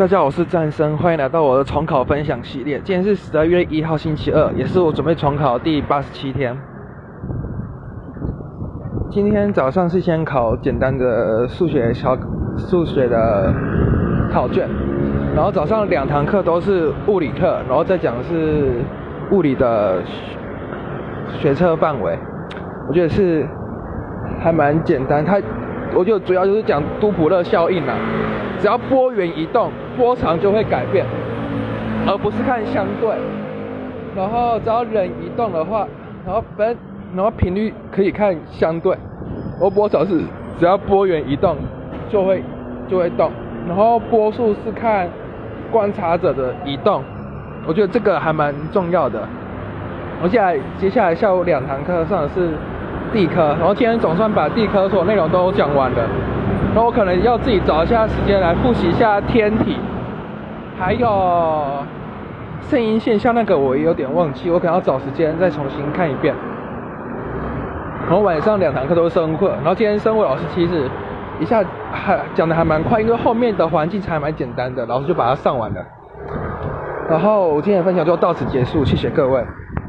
大家好，我是战生，欢迎来到我的重考分享系列。今天是十二月一号星期二，也是我准备重考第八十七天。今天早上是先考简单的数学小数学的考卷，然后早上两堂课都是物理课，然后再讲是物理的学测范围。我觉得是还蛮简单，它我就主要就是讲杜普勒效应啊。只要波源移动，波长就会改变，而不是看相对。然后只要人移动的话，然后分，然后频率可以看相对。而波长是只要波源移动就会就会动，然后波速是看观察者的移动。我觉得这个还蛮重要的。我现在接下来下午两堂课上的是地科，然后今天总算把地科所有内容都讲完了。那我可能要自己找一下时间来复习一下天体，还有声音现象那个我也有点忘记，我可能要找时间再重新看一遍。然后晚上两堂课都是生物课，然后今天生物老师其实一下还讲的还蛮快，因为后面的环境才蛮简单的，老师就把它上完了。然后今天的分享就到此结束，谢谢各位。